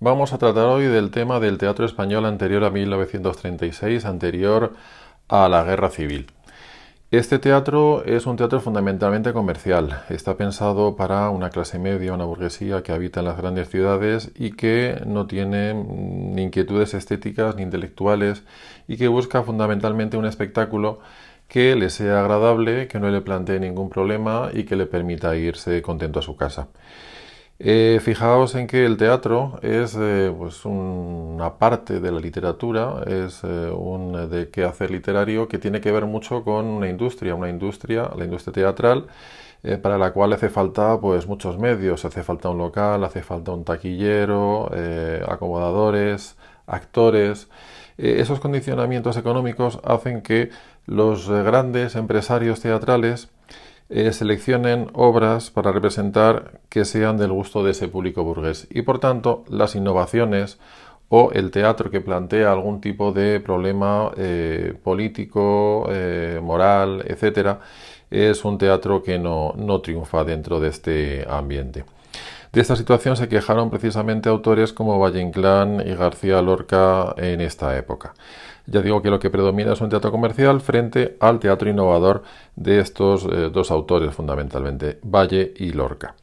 Vamos a tratar hoy del tema del teatro español anterior a 1936, anterior a la Guerra Civil. Este teatro es un teatro fundamentalmente comercial. Está pensado para una clase media, una burguesía que habita en las grandes ciudades y que no tiene ni inquietudes estéticas ni intelectuales y que busca fundamentalmente un espectáculo que le sea agradable, que no le plantee ningún problema y que le permita irse contento a su casa. Eh, fijaos en que el teatro es eh, pues una parte de la literatura, es eh, un de quehacer literario que tiene que ver mucho con una industria, una industria, la industria teatral, para la cual hace falta pues muchos medios, hace falta un local, hace falta un taquillero, acomodadores, actores. esos condicionamientos económicos hacen que los grandes empresarios teatrales eh, seleccionen obras para representar que sean del gusto de ese público burgués. Y por tanto, las innovaciones o el teatro que plantea algún tipo de problema eh, político, eh, moral, etcétera, es un teatro que no, no triunfa dentro de este ambiente. De esta situación se quejaron precisamente autores como Valle Inclán y García Lorca en esta época. Ya digo que lo que predomina es un teatro comercial frente al teatro innovador de estos eh, dos autores fundamentalmente, Valle y Lorca.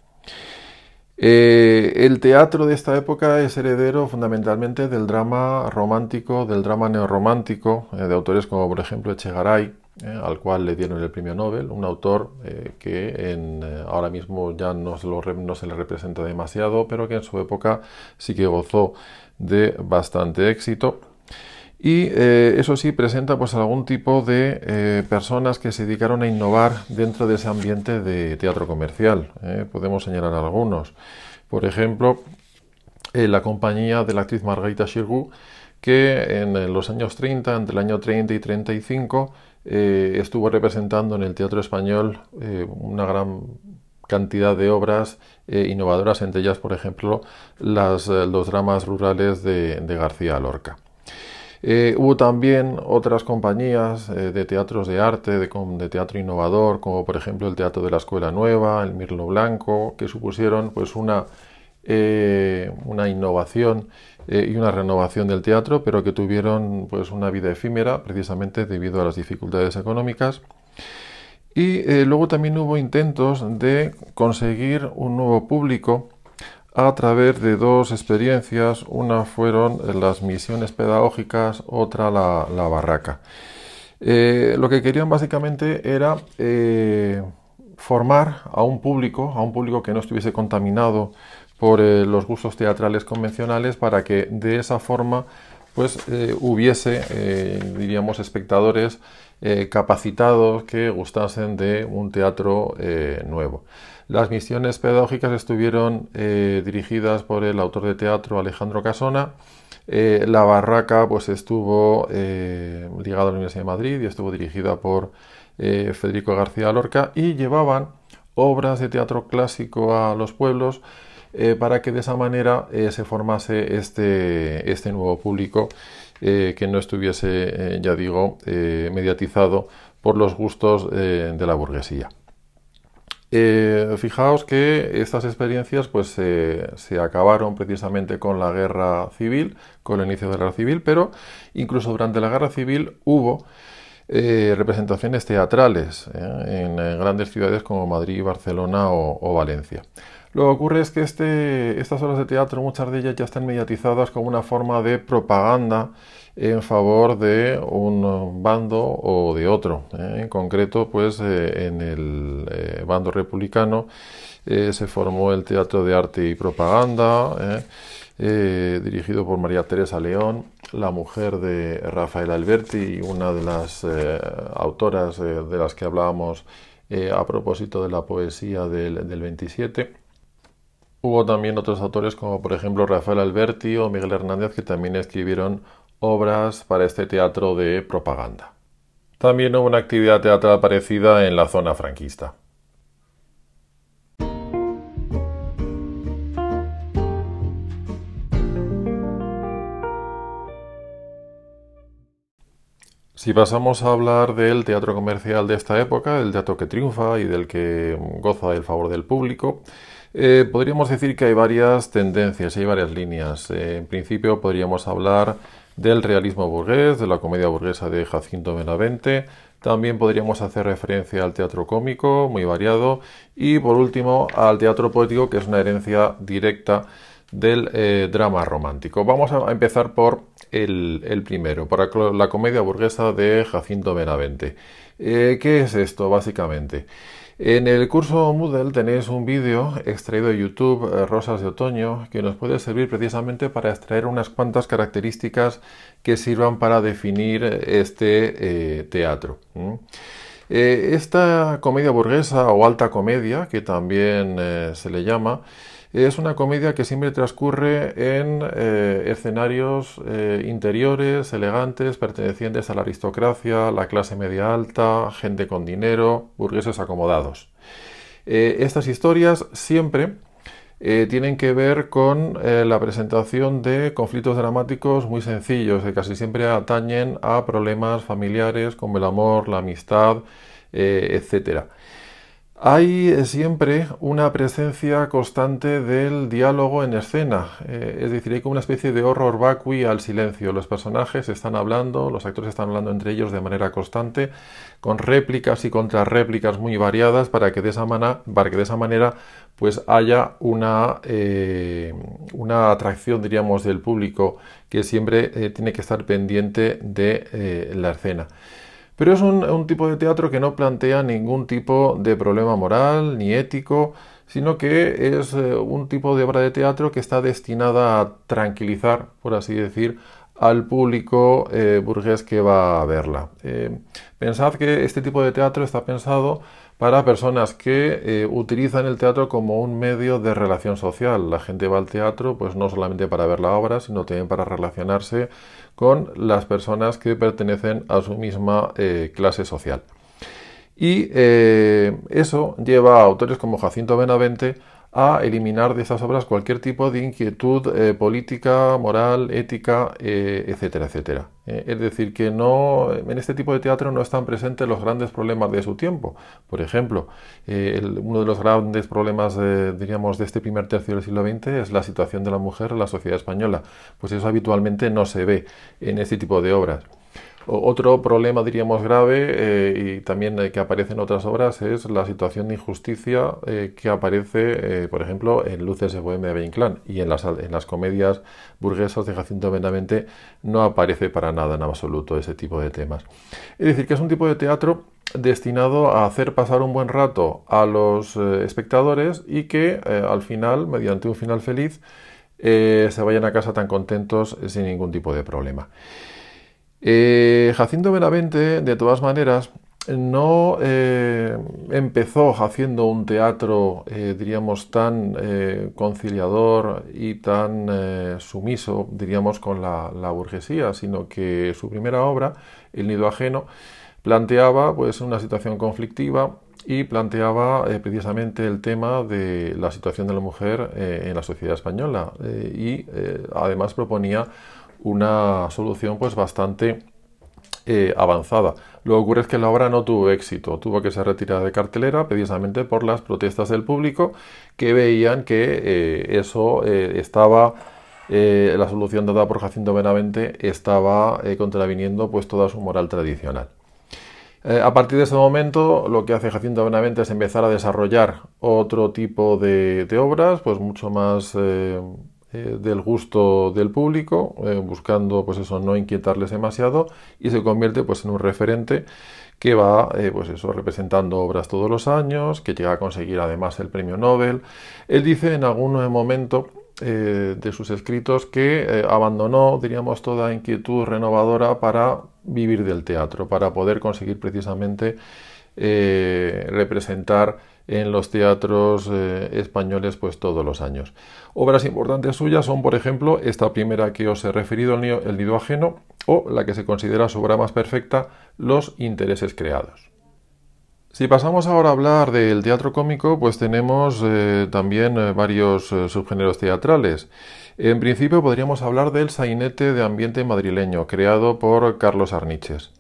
Eh, el teatro de esta época es heredero fundamentalmente del drama romántico, del drama neorromántico, eh, de autores como por ejemplo Echegaray, al cual le dieron el premio Nobel, un autor que ahora mismo ya no se le representa demasiado, pero que en su época sí que gozó de bastante éxito y eh, eso sí presenta pues algún tipo de eh, personas que se dedicaron a innovar dentro de ese ambiente de teatro comercial. ¿eh? podemos señalar algunos. Por ejemplo, la compañía de la actriz Margarita Xirgu, que en los años 30, entre el año 30 y 35, estuvo representando en el teatro español una gran cantidad de obras innovadoras, entre ellas, por ejemplo, los dramas rurales de García Lorca. Eh, hubo también otras compañías eh, de teatros de arte, de, teatro innovador, como por ejemplo el Teatro de la Escuela Nueva, el Mirlo Blanco, que supusieron pues una, eh, una innovación y una renovación del teatro, pero que tuvieron pues una vida efímera precisamente debido a las dificultades económicas. Y luego también hubo intentos de conseguir un nuevo público a través de dos experiencias. Una fueron las misiones pedagógicas, otra la, barraca. Eh, lo que querían básicamente era eh, formar a un público, a un público que no estuviese contaminado por eh, los gustos teatrales convencionales para que de esa forma pues hubiese, diríamos, espectadores capacitados que gustasen de un teatro nuevo. Las misiones pedagógicas estuvieron eh, dirigidas por el autor de teatro Alejandro Casona. Eh, la barraca pues estuvo eh, ligada a la Universidad de Madrid y estuvo dirigida por Federico García Lorca y llevaban obras de teatro clásico a los pueblos para que de esa manera se formase este, este nuevo público que no estuviese, ya digo, mediatizado por los gustos de la burguesía. Eh, fijaos que estas experiencias pues se acabaron precisamente con la guerra civil, con el inicio de la guerra civil, pero incluso durante la guerra civil hubo eh, representaciones teatrales eh, en, grandes ciudades como Madrid, Barcelona o, Valencia. Lo que ocurre es que este, estas obras de teatro, muchas de ellas ya están mediatizadas como una forma de propaganda en favor de un bando o de otro. ¿eh? En concreto, pues eh, en el eh, bando republicano se formó el Teatro de Arte y Propaganda, dirigido por María Teresa León, la mujer de Rafael Alberti, una de las autoras de las que hablábamos a propósito de la poesía del, del 27. Hubo también otros autores como por ejemplo Rafael Alberti o Miguel Hernández que también escribieron obras para este teatro de propaganda. También hubo una actividad teatral parecida en la zona franquista. Si pasamos a hablar del teatro comercial de esta época, del teatro que triunfa y del que goza del favor del público, Eh, podríamos decir que hay varias tendencias, hay varias líneas. Eh, en principio podríamos hablar del realismo burgués, de la comedia burguesa de Jacinto Benavente. También podríamos hacer referencia al teatro cómico, muy variado. Y por último, al teatro poético, que es una herencia directa del eh, drama romántico. Vamos a empezar por el, primero, por la comedia burguesa de Jacinto Benavente. ¿Qué es esto, básicamente? En el curso Moodle tenéis un vídeo extraído de YouTube, eh, Rosas de Otoño, que nos puede servir precisamente para extraer unas cuantas características que sirvan para definir este eh, teatro. Eh, esta comedia burguesa o alta comedia, que también se le llama, es una comedia que siempre transcurre en eh, escenarios eh, interiores, elegantes, pertenecientes a la aristocracia, la clase media alta, gente con dinero, burgueses acomodados. Eh, estas historias siempre tienen que ver con la presentación de conflictos dramáticos muy sencillos, que casi siempre atañen a problemas familiares como el amor, la amistad, etc. Hay eh, siempre una presencia constante del diálogo en escena, eh, es decir, hay como una especie de horror vacui al silencio. Los personajes están hablando, los actores están hablando entre ellos de manera constante, con réplicas y contrarréplicas muy variadas para que de esa, para que de esa manera pues haya una, eh, una atracción, diríamos, del público que siempre tiene que estar pendiente de la escena. Pero es un, tipo de teatro que no plantea ningún tipo de problema moral ni ético, sino que es eh, un tipo de obra de teatro que está destinada a tranquilizar, por así decir, al público eh, burgués que va a verla. Eh, pensad que este tipo de teatro está pensado para personas que eh, utilizan el teatro como un medio de relación social. La gente va al teatro pues no solamente para ver la obra, sino también para relacionarse con las personas que pertenecen a su misma clase social. Y eso lleva a autores como Jacinto Benavente a eliminar de esas obras cualquier tipo de inquietud eh, política, moral, ética, eh, etcétera, etcétera. Eh, es decir, que no, en este tipo de teatro no están presentes los grandes problemas de su tiempo. Por ejemplo, uno de los grandes problemas, diríamos, de este primer tercio del siglo XX es la situación de la mujer en la sociedad española. Pues eso habitualmente no se ve en este tipo de obras. Otro problema, diríamos, grave eh, y también eh, que aparece en otras obras es la situación de injusticia eh, que aparece, por ejemplo, en Luces de Bohemia de Inclán y en las, en las comedias burguesas de Jacinto Benavente no aparece para nada en absoluto ese tipo de temas. Es decir, que es un tipo de teatro destinado a hacer pasar un buen rato a los espectadores y que al final, mediante un final feliz, se vayan a casa tan contentos sin ningún tipo de problema. Eh, Jacinto Benavente, de todas maneras, no eh, empezó haciendo un teatro, eh, diríamos, tan conciliador y tan sumiso, diríamos, con la, burguesía, sino que su primera obra, El nido ajeno, planteaba pues, una situación conflictiva y planteaba precisamente el tema de la situación de la mujer en la sociedad española y además proponía una solución pues bastante eh, avanzada. Lo que ocurre es que la obra no tuvo éxito, tuvo que ser retirada de cartelera precisamente por las protestas del público que veían que eh, eso eh, estaba, la solución dada por Jacinto Benavente estaba contraviniendo pues toda su moral tradicional. a partir de ese momento, lo que hace Jacinto Benavente es empezar a desarrollar otro tipo de, de obras, pues mucho más eh, del gusto del público, eh, buscando pues eso, no inquietarles demasiado y se convierte pues en un referente que va eh, pues eso, representando obras todos los años, que llega a conseguir además el premio Nobel. Él dice en algún momento de sus escritos que abandonó, diríamos, toda inquietud renovadora para vivir del teatro, para poder conseguir precisamente representar en los teatros eh, españoles pues todos los años. Obras importantes suyas son, por ejemplo, esta primera que os he referido, El nido ajeno, o la que se considera su obra más perfecta, Los intereses creados. Si pasamos ahora a hablar del teatro cómico, pues tenemos eh, también eh, varios subgéneros teatrales. En principio podríamos hablar del sainete de ambiente madrileño, creado por Carlos Arniches.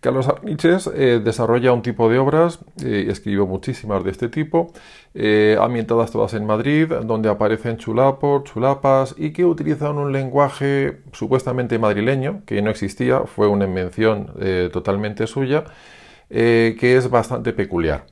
Carlos Arniches eh, desarrolla un tipo de obras, eh, escribió muchísimas de este tipo, eh, ambientadas todas en Madrid, donde aparecen chulapos, chulapas y que utilizan un lenguaje supuestamente madrileño, que no existía, fue una invención totalmente suya, que es bastante peculiar.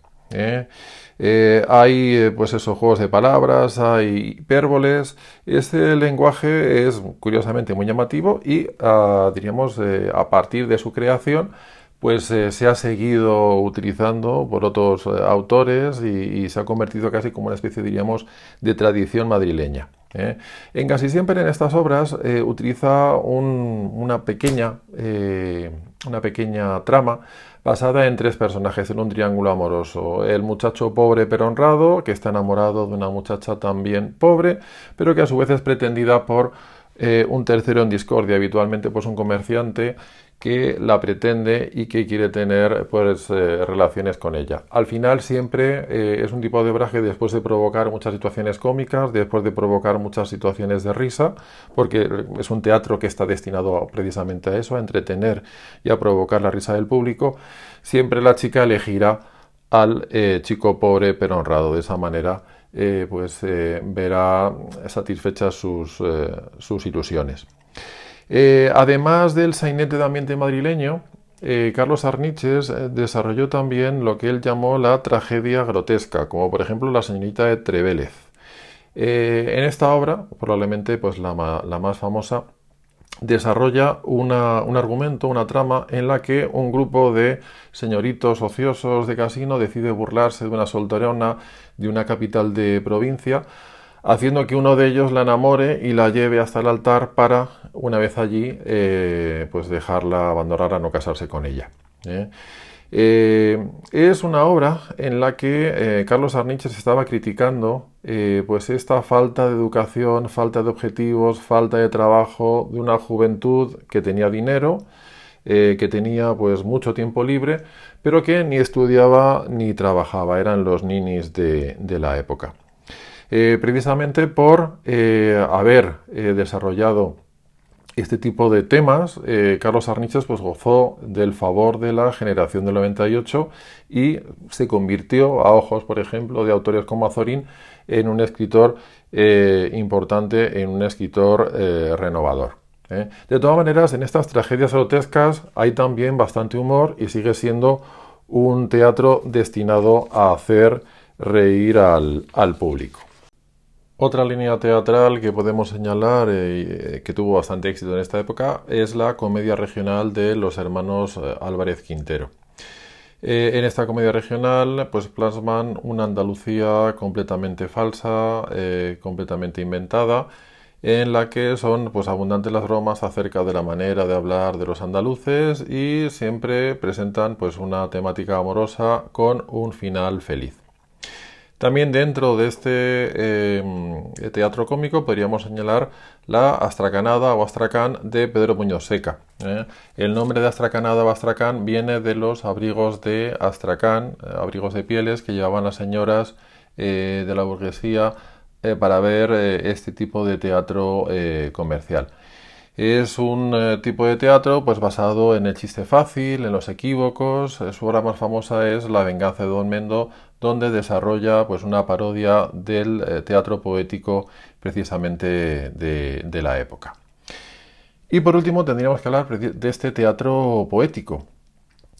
hay pues esos juegos de palabras, hay hipérboles. Este lenguaje es curiosamente muy llamativo y ah, diríamos a partir de su creación pues eh, se ha seguido utilizando por otros eh, autores y, se ha convertido casi como una especie, diríamos, de tradición madrileña. ¿eh? En casi siempre en estas obras utiliza una, pequeña, una pequeña trama basada en tres personajes, en un triángulo amoroso. El muchacho pobre pero honrado, que está enamorado de una muchacha también pobre, pero que a su vez es pretendida por un tercero en discordia, habitualmente pues un comerciante que la pretende y que quiere tener pues, eh, relaciones con ella. Al final siempre eh, es un tipo de obra que después de provocar muchas situaciones cómicas, después de provocar muchas situaciones de risa, porque es un teatro que está destinado precisamente a eso, a entretener y a provocar la risa del público, siempre la chica elegirá al eh, chico pobre pero honrado. De esa manera pues verá satisfechas sus, sus ilusiones. Eh, además del sainete de ambiente madrileño, eh, Carlos Arniches eh, desarrolló también lo que él llamó la tragedia grotesca, como por ejemplo la señorita de Trevélez. en esta obra, probablemente pues, la, más famosa, desarrolla un argumento, una trama en la que un grupo de señoritos ociosos de casino decide burlarse de una solterona de una capital de provincia haciendo que uno de ellos la enamore y la lleve hasta el altar para, una vez allí, eh, pues dejarla, abandonarla, no casarse con ella. ¿eh? Eh, es una obra en la que Carlos Arniches estaba criticando pues esta falta de educación, falta de objetivos, falta de trabajo de una juventud que tenía dinero, que tenía pues mucho tiempo libre, pero que ni estudiaba ni trabajaba, eran los ninis de la época. Eh, precisamente por eh, haber eh, desarrollado este tipo de temas, Carlos Arniches pues, gozó del favor de la generación del 98 y se convirtió, a ojos, por ejemplo, de autores como Azorín, en un escritor importante, en un escritor renovador. De todas maneras, en estas tragedias grotescas hay también bastante humor y sigue siendo un teatro destinado a hacer reír al público. Otra línea teatral que podemos señalar eh, que tuvo bastante éxito en esta época es la comedia regional de los hermanos eh, Álvarez Quintero. Eh, en esta comedia regional pues plasman una Andalucía completamente falsa, completamente inventada, en la que son pues abundantes las bromas acerca de la manera de hablar de los andaluces y siempre presentan pues una temática amorosa con un final feliz. También dentro de este eh, teatro cómico podríamos señalar la Astracanada o Astracán de Pedro Muñoz Seca. ¿eh? El nombre de Astracanada o Astracán viene de los abrigos de Astracán, eh, abrigos de pieles que llevaban las señoras de la burguesía para ver este tipo de teatro comercial. Es un eh, tipo de teatro pues basado en el chiste fácil, en los equívocos. Eh, su obra más famosa es La venganza de Don Mendo, donde desarrolla pues una parodia del eh, teatro poético precisamente de, la época. Y por último tendríamos que hablar de este teatro poético.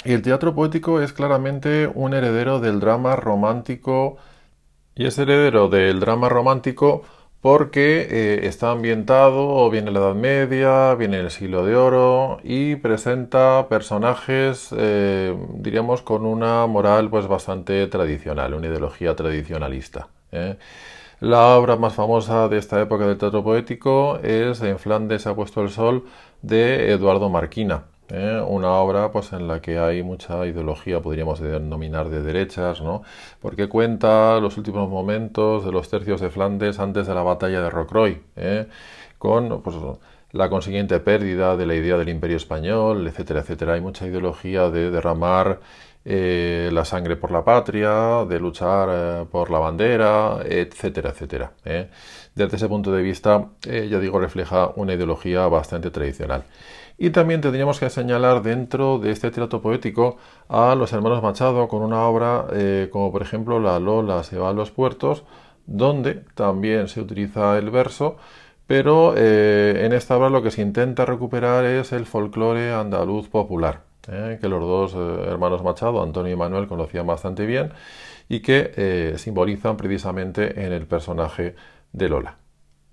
Y el teatro poético es claramente un heredero del drama romántico y es heredero del drama romántico porque eh, está ambientado viene la Edad Media, viene el siglo de oro y presenta personajes, eh, diríamos, con una moral pues bastante tradicional, una ideología tradicionalista. ¿eh? La obra más famosa de esta época del teatro poético es En Flandes ha puesto el sol de Eduardo Marquina. ¿Eh? una obra pues en la que hay mucha ideología, podríamos denominar de derechas, ¿no? porque cuenta los últimos momentos de los tercios de Flandes antes de la batalla de Rocroi, ¿eh? con pues, la consiguiente pérdida de la idea del imperio español, etcétera, etcétera. Hay mucha ideología de derramar eh, la sangre por la patria, de luchar por la bandera, etcétera, etcétera. Desde ese punto de vista, ya digo, refleja una ideología bastante tradicional. Y también tendríamos que señalar dentro de este teatro poético a los hermanos Machado con una obra eh, como por ejemplo La Lola se va a los puertos, donde también se utiliza el verso, pero eh, en esta obra lo que se intenta recuperar es el folclore andaluz popular, eh, que los dos hermanos Machado, Antonio y Manuel, conocían bastante bien y que simbolizan precisamente en el personaje de Lola.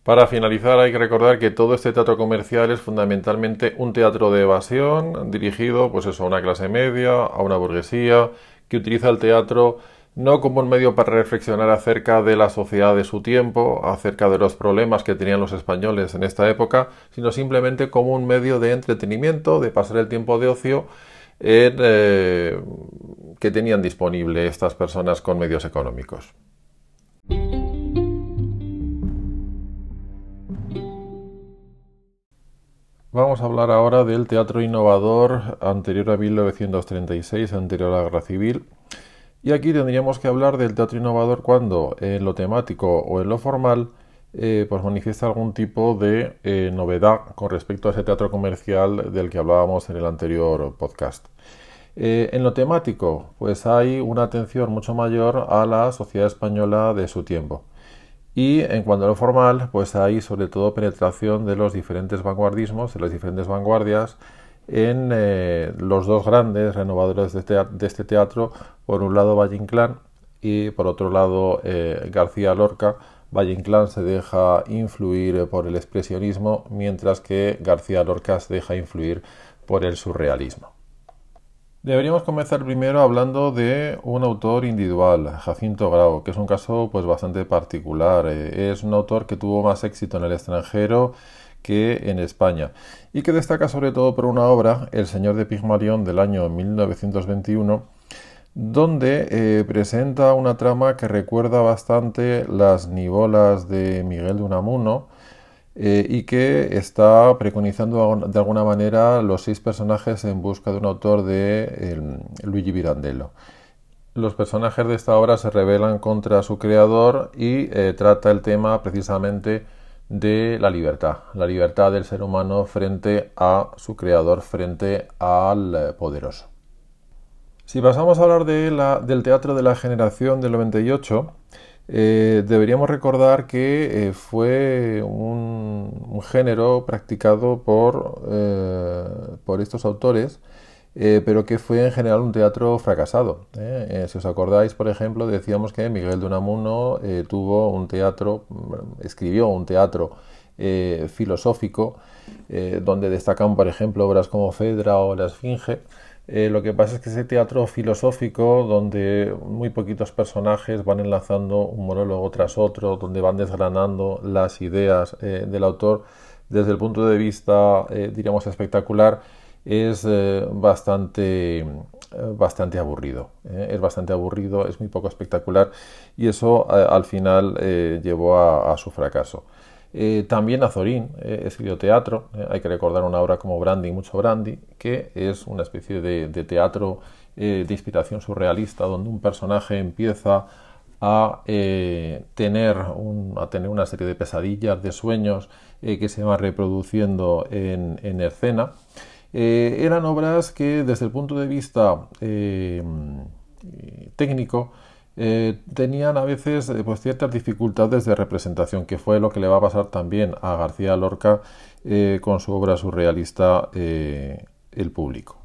Para finalizar hay que recordar que todo este teatro comercial es fundamentalmente un teatro de evasión dirigido pues eso, a una clase media, a una burguesía, que utiliza el teatro no como un medio para reflexionar acerca de la sociedad de su tiempo, acerca de los problemas que tenían los españoles en esta época, sino simplemente como un medio de entretenimiento, de pasar el tiempo de ocio eh, que tenían disponible estas personas con medios económicos. Vamos a hablar ahora del teatro innovador anterior a 1936, anterior a la Guerra Civil. Y aquí tendríamos que hablar del teatro innovador cuando en lo temático o en lo formal eh, pues manifiesta algún tipo de eh, novedad con respecto a ese teatro comercial del que hablábamos en el anterior podcast. Eh, en lo temático, pues hay una atención mucho mayor a la sociedad española de su tiempo. Y en cuanto a lo formal, pues hay sobre todo penetración de los diferentes vanguardismos, de las diferentes vanguardias, en eh, los dos grandes renovadores de, este teatro, por un lado Valle Inclán y por otro lado eh, García Lorca. Valle Inclán se deja influir por el expresionismo, mientras que García Lorca se deja influir por el surrealismo. Deberíamos comenzar primero hablando de un autor individual, Jacinto Grau, que es un caso pues bastante particular. Eh, es un autor que tuvo más éxito en el extranjero que en España y que destaca sobre todo por una obra, El Señor de Pigmalión del año 1921, donde eh, presenta una trama que recuerda bastante las nivolas de Miguel de Unamuno, eh, y que está preconizando de alguna manera los seis personajes en busca de un autor de Luigi Pirandello. Los personajes de esta obra se rebelan contra su creador y eh, trata el tema precisamente de la libertad, la libertad del ser humano frente a su creador, frente al eh, poderoso. Si pasamos a hablar del teatro de la generación del 98, eh, deberíamos recordar que eh, fue un, género practicado por, eh, por estos autores, pero que fue en general un teatro fracasado. si os acordáis, por ejemplo, decíamos que Miguel de Unamuno tuvo un teatro, escribió un teatro filosófico, donde destacan, por ejemplo, obras como Fedra o La Esfinge. Eh, lo que pasa es que ese teatro filosófico, donde muy poquitos personajes van enlazando un monólogo tras otro, donde van desgranando las ideas eh, del autor, desde el punto de vista, eh, diríamos, espectacular, es bastante, bastante aburrido. Es bastante aburrido, es muy poco espectacular y eso al final llevó a su fracaso. Eh, también Azorín eh, escribió teatro, eh, hay que recordar una obra como Brandy, mucho Brandy, que es una especie de, teatro de inspiración surrealista donde un personaje empieza a, tener a tener una serie de pesadillas, de sueños que se van reproduciendo en, en escena. eran obras que desde el punto de vista técnico eh, tenían a veces eh, pues, ciertas dificultades de representación, que fue lo que le va a pasar también a García Lorca eh, con su obra surrealista El público.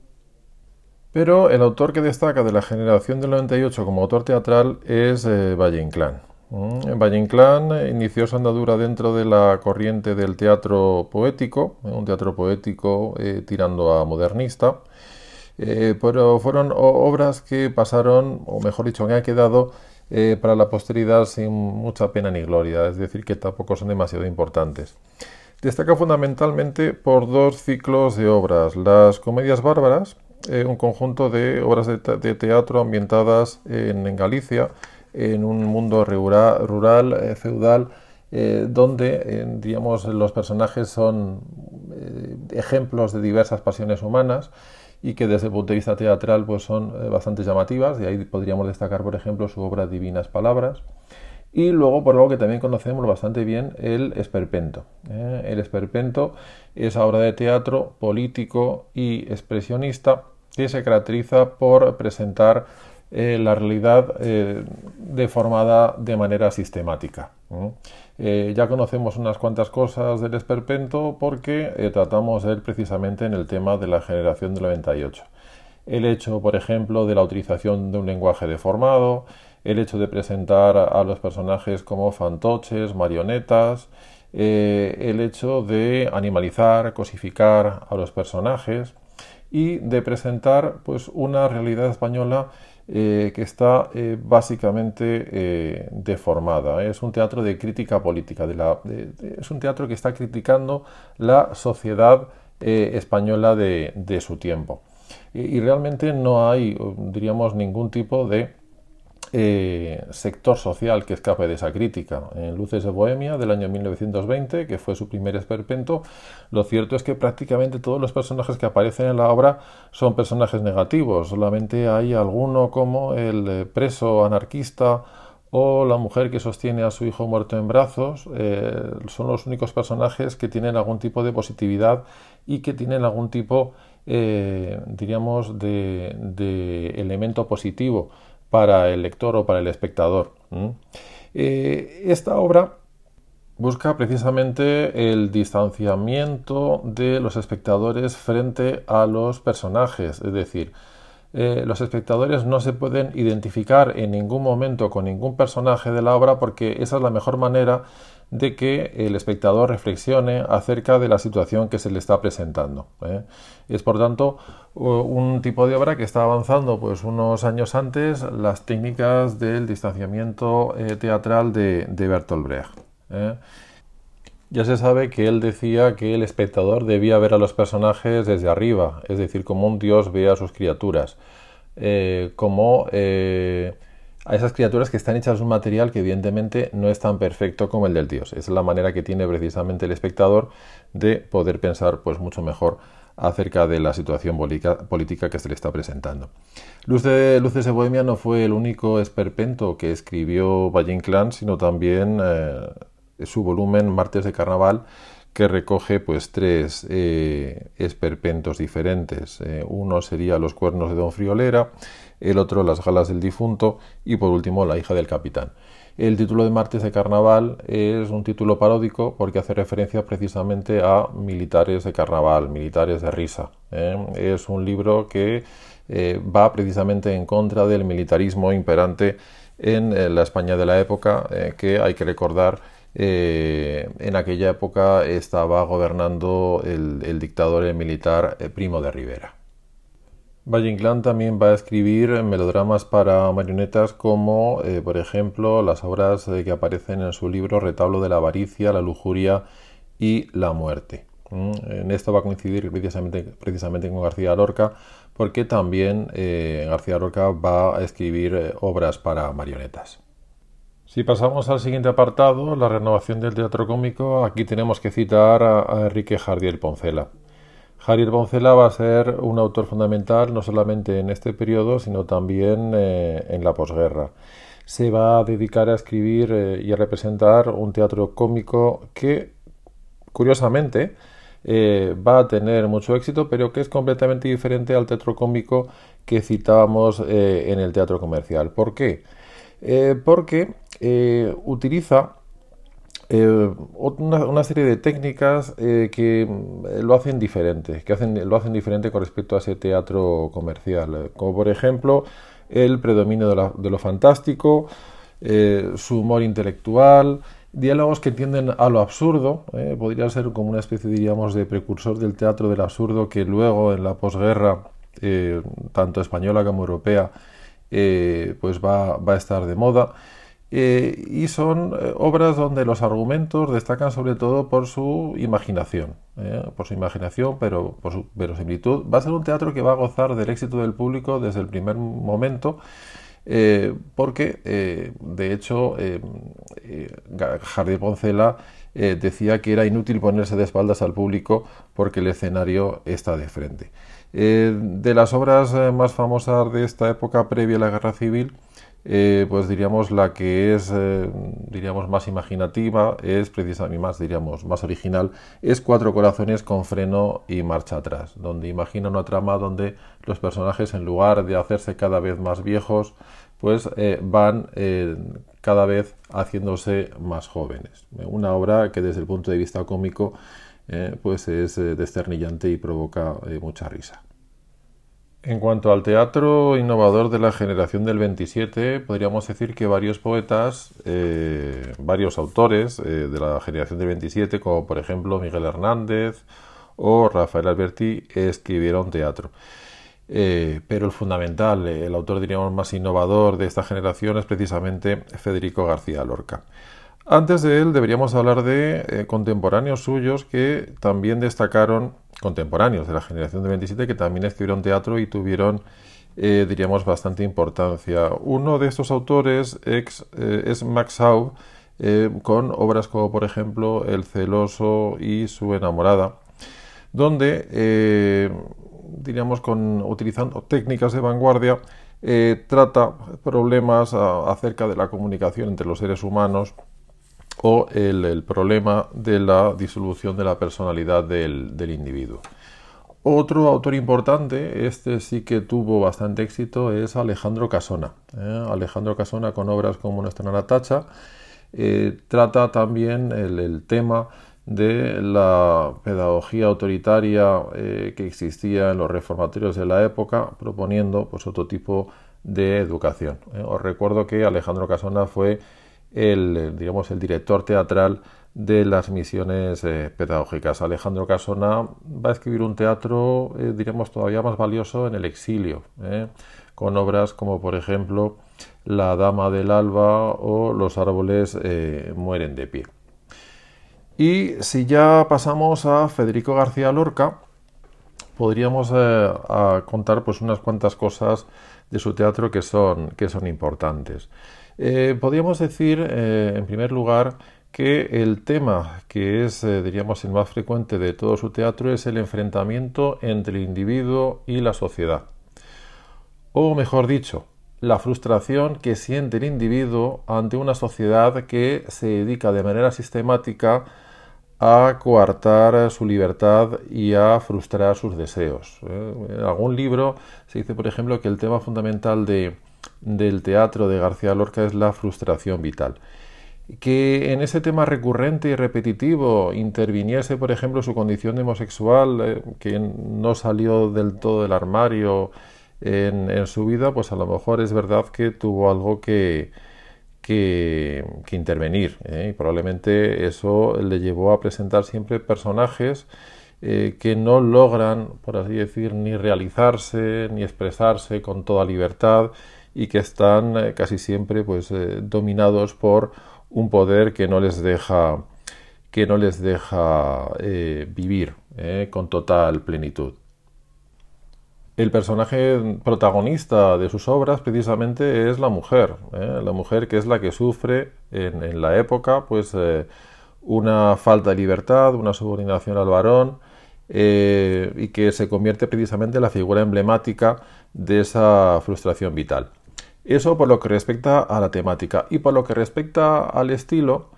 Pero el autor que destaca de la generación del 98 como autor teatral es Valle Inclán. Mm, Valle Inclán inició su andadura dentro de la corriente del teatro poético, un teatro poético tirando a modernista, eh, pero fueron obras que pasaron, o mejor dicho, que han quedado eh, para la posteridad sin mucha pena ni gloria, es decir, que tampoco son demasiado importantes. Destaca fundamentalmente por dos ciclos de obras, las comedias bárbaras, eh, un conjunto de obras de, teatro ambientadas en, Galicia, en un mundo rural, feudal, donde digamos, los personajes son ejemplos de diversas pasiones humanas y que desde el punto de vista teatral pues son eh, bastante llamativas, y ahí podríamos destacar, por ejemplo, su obra Divinas Palabras. y luego por algo que también conocemos bastante bien, el esperpento. ¿eh? El esperpento es obra de teatro político y expresionista que se caracteriza por presentar eh, la realidad eh, deformada de manera sistemática. ya conocemos unas cuantas cosas del esperpento porque tratamos de él precisamente en el tema de la generación del 98. El hecho, por ejemplo, de la utilización de un lenguaje deformado, el hecho de presentar a los personajes como fantoches, marionetas, eh, el hecho de animalizar, cosificar a los personajes y de presentar pues una realidad española eh, que está eh, básicamente deformada. Es un teatro de crítica política, es un teatro que está criticando la sociedad española de, su tiempo. y realmente no hay, diríamos, ningún tipo de eh, sector social que escape de esa crítica. En Luces de Bohemia del año 1920, que fue su primer esperpento, lo cierto es que prácticamente todos los personajes que aparecen en la obra son personajes negativos. Solamente hay alguno como el eh, preso anarquista o la mujer que sostiene a su hijo muerto en brazos. Eh, son los únicos personajes que tienen algún tipo de positividad y que tienen algún tipo, diríamos, de elemento positivo para el lector o para el espectador. Eh, esta obra busca precisamente el distanciamiento de los espectadores frente a los personajes, es decir, eh, los espectadores no se pueden identificar en ningún momento con ningún personaje de la obra porque esa es la mejor manera de que el espectador reflexione acerca de la situación que se le está presentando. ¿eh? Es por tanto un tipo de obra que está avanzando pues unos años antes las técnicas del distanciamiento eh, teatral de, Bertolt Brecht. ¿eh? Ya se sabe que él decía que el espectador debía ver a los personajes desde arriba, es decir, como un dios ve a sus criaturas, como a esas criaturas que están hechas de un material que evidentemente no es tan perfecto como el del dios. Es la manera que tiene precisamente el espectador de poder pensar pues mucho mejor acerca de la situación política que se le está presentando. Luces de Bohemia no fue el único esperpento que escribió Valle Inclán, sino también eh, su volumen Martes de Carnaval, que recoge pues tres eh, esperpentos diferentes. Eh, uno sería Los cuernos de Don Friolera, el otro Las galas del difunto y por último La hija del capitán. El título de Martes de Carnaval es un título paródico porque hace referencia precisamente a militares de carnaval, militares de risa. ¿eh? Es un libro que va precisamente en contra del militarismo imperante en la España de la época, que hay que recordar eh, en aquella época estaba gobernando el, dictador militar eh, Primo de Rivera. Valle Inclán también va a escribir melodramas para marionetas como, eh, por ejemplo, las obras que aparecen en su libro Retablo de la avaricia, la lujuria y la muerte. Mm, en esto va a coincidir precisamente, con García Lorca, porque también García Lorca va a escribir obras para marionetas. Si pasamos al siguiente apartado, la renovación del teatro cómico, aquí tenemos que citar a, Enrique Jardiel Poncela. Jardiel Poncela va a ser un autor fundamental no solamente en este periodo, sino también eh, en la posguerra. Se va a dedicar a escribir eh, y a representar un teatro cómico que, curiosamente, eh, va a tener mucho éxito, pero que es completamente diferente al teatro cómico que citábamos en el teatro comercial. ¿Por qué? porque utiliza eh, una, serie de técnicas eh, que lo hacen diferente, que lo hacen diferente con respecto a ese teatro comercial, como por ejemplo el predominio de, lo fantástico, su humor intelectual, diálogos que tienden a lo absurdo, podría ser como una especie, diríamos, de precursor del teatro del absurdo que luego en la posguerra, tanto española como europea, pues va a estar de moda. Eh, y son eh, obras donde los argumentos destacan sobre todo por su imaginación, eh, por su imaginación, pero por su verosimilitud. Va a ser un teatro que va a gozar del éxito del público desde el primer momento, porque de hecho Jardín Poncela decía que era inútil ponerse de espaldas al público porque el escenario está de frente. de las obras más famosas de esta época previa a la Guerra Civil, eh, pues diríamos la que es eh, diríamos más imaginativa es precisamente más diríamos más original es Cuatro Corazones con freno y marcha atrás donde imagina una trama donde los personajes en lugar de hacerse cada vez más viejos pues eh, van cada vez haciéndose más jóvenes. Una obra que desde el punto de vista cómico pues es desternillante y provoca mucha risa en cuanto al teatro innovador de la generación del 27, podríamos decir que varios poetas, eh, varios autores eh, de la generación del 27, como por ejemplo Miguel Hernández o Rafael Alberti, escribieron teatro. Eh, pero el fundamental, el autor diríamos más innovador de esta generación es precisamente Federico García Lorca. Antes de él deberíamos hablar de contemporáneos suyos que también destacaron contemporáneos de la generación de 27 que también escribieron teatro y tuvieron, eh, diríamos, bastante importancia. Uno de estos autores eh, es Max Hau, eh, con obras como, por ejemplo, El celoso y su enamorada, donde, diríamos, con, utilizando técnicas de vanguardia, trata problemas acerca de la comunicación entre los seres humanos, o el, problema de la disolución de la personalidad del, individuo. Otro autor importante, este sí que tuvo bastante éxito, es Alejandro Casona. ¿eh? Alejandro Casona con obras como Nuestra Natacha eh, trata también el, tema de la pedagogía autoritaria eh, que existía en los reformatorios de la época, proponiendo pues, otro tipo de educación. Os recuerdo que Alejandro Casona fue el, digamos, el director teatral de las misiones eh, pedagógicas. Alejandro Casona va a escribir un teatro, eh, diríamos, todavía más valioso en el exilio, eh, con obras como, por ejemplo, La Dama del Alba o Los árboles mueren de pie. Y si ya pasamos a Federico García Lorca, podríamos contar pues unas cuantas cosas de su teatro que son, que son importantes. Eh, podríamos decir, eh, en primer lugar, que el tema que es, eh, diríamos, el más frecuente de todo su teatro es el enfrentamiento entre el individuo y la sociedad. O mejor dicho, la frustración que siente el individuo ante una sociedad que se dedica de manera sistemática a coartar su libertad y a frustrar sus deseos. En algún libro se dice, por ejemplo, que el tema fundamental de, del teatro de García Lorca es la frustración vital. Que en ese tema recurrente y repetitivo interviniese, por ejemplo, su condición de homosexual, eh, que no salió del todo del armario en, su vida, pues a lo mejor es verdad que tuvo algo que, que, intervenir. ¿eh? Y probablemente eso le llevó a presentar siempre personajes eh, que no logran, por así decir, ni realizarse, ni expresarse con toda libertad y que están eh, casi siempre pues eh, dominados por un poder que no les deja que no les deja eh, vivir con total plenitud. El personaje protagonista de sus obras precisamente es la mujer, la mujer que es la que sufre en, la época pues una falta de libertad, una subordinación al varón y que se convierte precisamente en la figura emblemática de esa frustración vital. Eso por lo que respecta a la temática. Y por lo que respecta al estilo,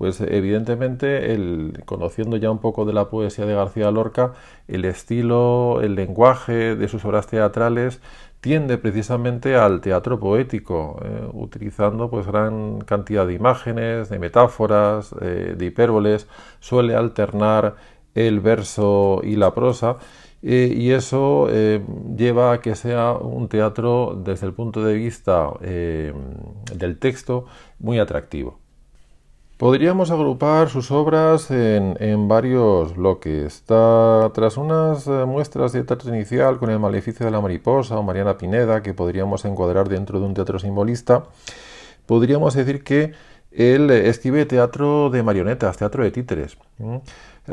pues evidentemente, el, conociendo ya un poco de la poesía de García Lorca, el estilo, el lenguaje de sus obras teatrales tiende precisamente al teatro poético, eh, utilizando pues gran cantidad de imágenes, de metáforas, eh, de hipérboles, suele alternar el verso y la prosa eh, y eso eh, lleva a que sea un teatro desde el punto de vista eh, del texto muy atractivo. Podríamos agrupar sus obras en, varios bloques. tras unas muestras de teatro inicial con El maleficio de la mariposa o Mariana Pineda, que podríamos encuadrar dentro de un teatro simbolista, podríamos decir que él escribe teatro de marionetas, teatro de títeres.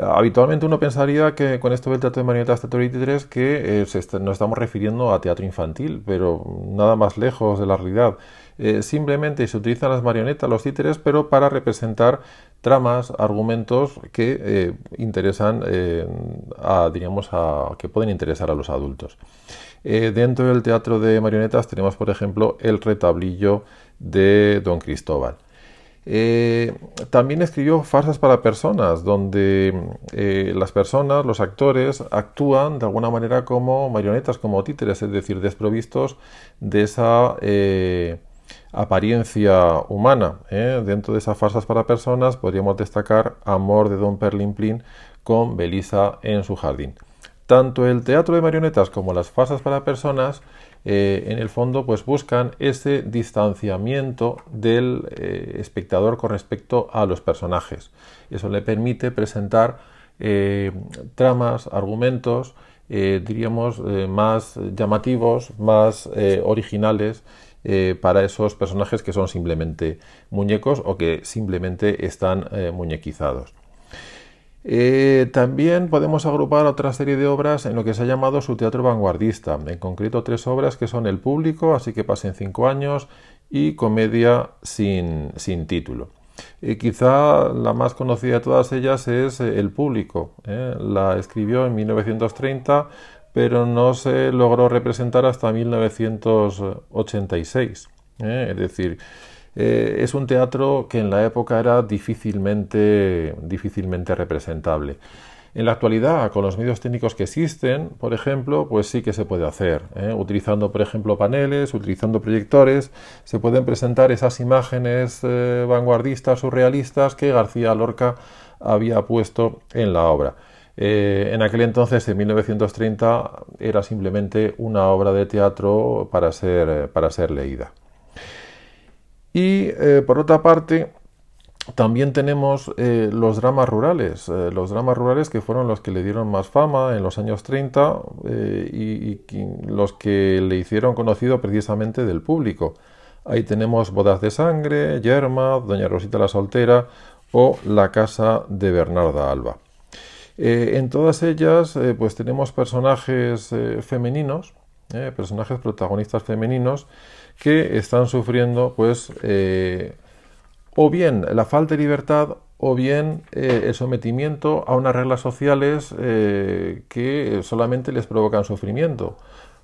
Habitualmente uno pensaría que con esto del teatro de marionetas, teatro de títeres, que eh, nos estamos refiriendo a teatro infantil, pero nada más lejos de la realidad. Eh, simplemente se utilizan las marionetas, los títeres, pero para representar tramas, argumentos que eh, interesan, a, diríamos, a, que pueden interesar a los adultos. dentro del teatro de marionetas tenemos, por ejemplo, el retablillo de Don Cristóbal. Eh, también escribió farsas para personas, donde eh, las personas, los actores, actúan de alguna manera como marionetas, como títeres, es decir, desprovistos de esa eh, apariencia humana. Dentro de esas farsas para personas podríamos destacar Amor de Don Perlimplín con Belisa en su jardín. Tanto el teatro de marionetas como las farsas para personas eh, en el fondo pues buscan ese distanciamiento del eh, espectador con respecto a los personajes. Eso le permite presentar eh, tramas, argumentos, diríamos, más llamativos, más originales para esos personajes que son simplemente muñecos o que simplemente están muñequizados. Eh, también podemos agrupar otra serie de obras en lo que se ha llamado su teatro vanguardista, en concreto tres obras que son El público, así que pasen cinco años, y Comedia sin, título. Eh, quizá la más conocida de todas ellas es eh, El público. La escribió en 1930, pero no se logró representar hasta 1986. Es decir, eh, es un teatro que en la época era difícilmente, difícilmente representable. En la actualidad, con los medios técnicos que existen, por ejemplo, pues sí que se puede hacer. ¿eh? Utilizando, por ejemplo, paneles, utilizando proyectores, se pueden presentar esas imágenes eh, vanguardistas, surrealistas que García Lorca había puesto en la obra. en aquel entonces, en 1930, era simplemente una obra de teatro para ser leída. Y eh, por otra parte, también tenemos eh, los dramas rurales, eh, los dramas rurales que fueron los que le dieron más fama en los años 30 y, los que le hicieron conocido precisamente del público. Ahí tenemos Bodas de Sangre, Yerma, Doña Rosita la Soltera o La Casa de Bernarda Alba. en todas ellas pues tenemos personajes femeninos, personajes protagonistas femeninos que están sufriendo pues eh, o bien la falta de libertad o bien eh, el sometimiento a unas reglas sociales eh, que solamente les provocan sufrimiento.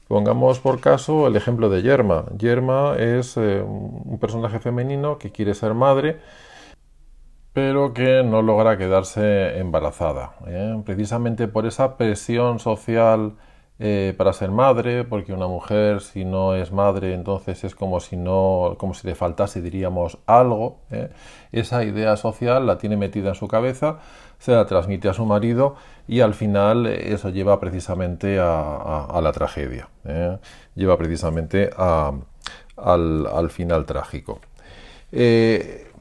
Pongamos por caso el ejemplo de Yerma. Yerma es un personaje femenino que quiere ser madre, pero que no logra quedarse embarazada. Precisamente por esa presión social eh, para ser madre, porque una mujer si no es madre entonces es como si no, como si le faltase diríamos algo. ¿eh? Esa idea social la tiene metida en su cabeza, se la transmite a su marido y al final eso lleva precisamente a, la tragedia, ¿eh? lleva precisamente al, al, final trágico.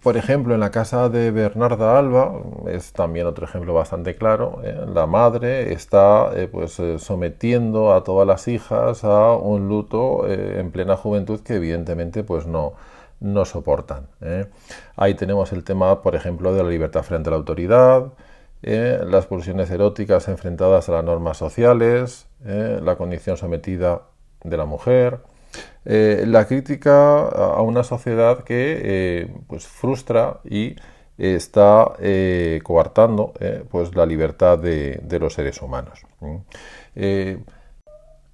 Por ejemplo, en la casa de Bernarda Alba, es también otro ejemplo bastante claro, ¿eh? la madre está eh, pues, eh, sometiendo a todas las hijas a un luto en plena juventud que evidentemente pues, no, no soportan. Ahí tenemos el tema, por ejemplo, de la libertad frente a la autoridad, las pulsiones eróticas enfrentadas a las normas sociales, la condición sometida de la mujer, eh, la crítica a una sociedad que eh, pues frustra y está eh, coartando pues la libertad de, los seres humanos. en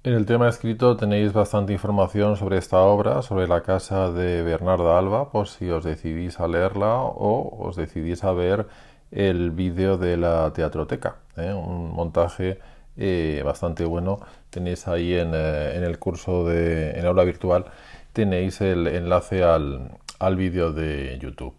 el tema escrito tenéis bastante información sobre esta obra, sobre la casa de Bernarda Alba, por si os decidís a leerla o os decidís a ver el vídeo de la teatroteca, un montaje eh, bastante bueno. Tenéis ahí en, eh, el curso de en aula virtual, tenéis el enlace al, al vídeo de YouTube.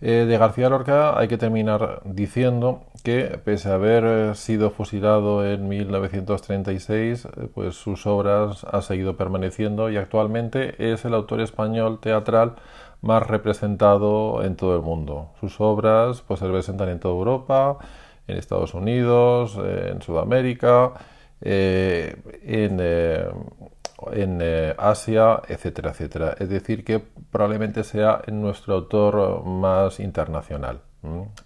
Eh, de García Lorca hay que terminar diciendo que pese a haber sido fusilado en 1936, pues sus obras han seguido permaneciendo y actualmente es el autor español teatral más representado en todo el mundo. Sus obras pues, se representan en toda Europa, en Estados Unidos, en Sudamérica, eh, en, eh, en eh, Asia, etcétera, etcétera. Es decir, que probablemente sea nuestro autor más internacional.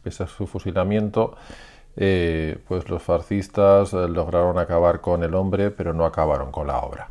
Pese a su fusilamiento, pues los fascistas lograron acabar con el hombre, pero no acabaron con la obra.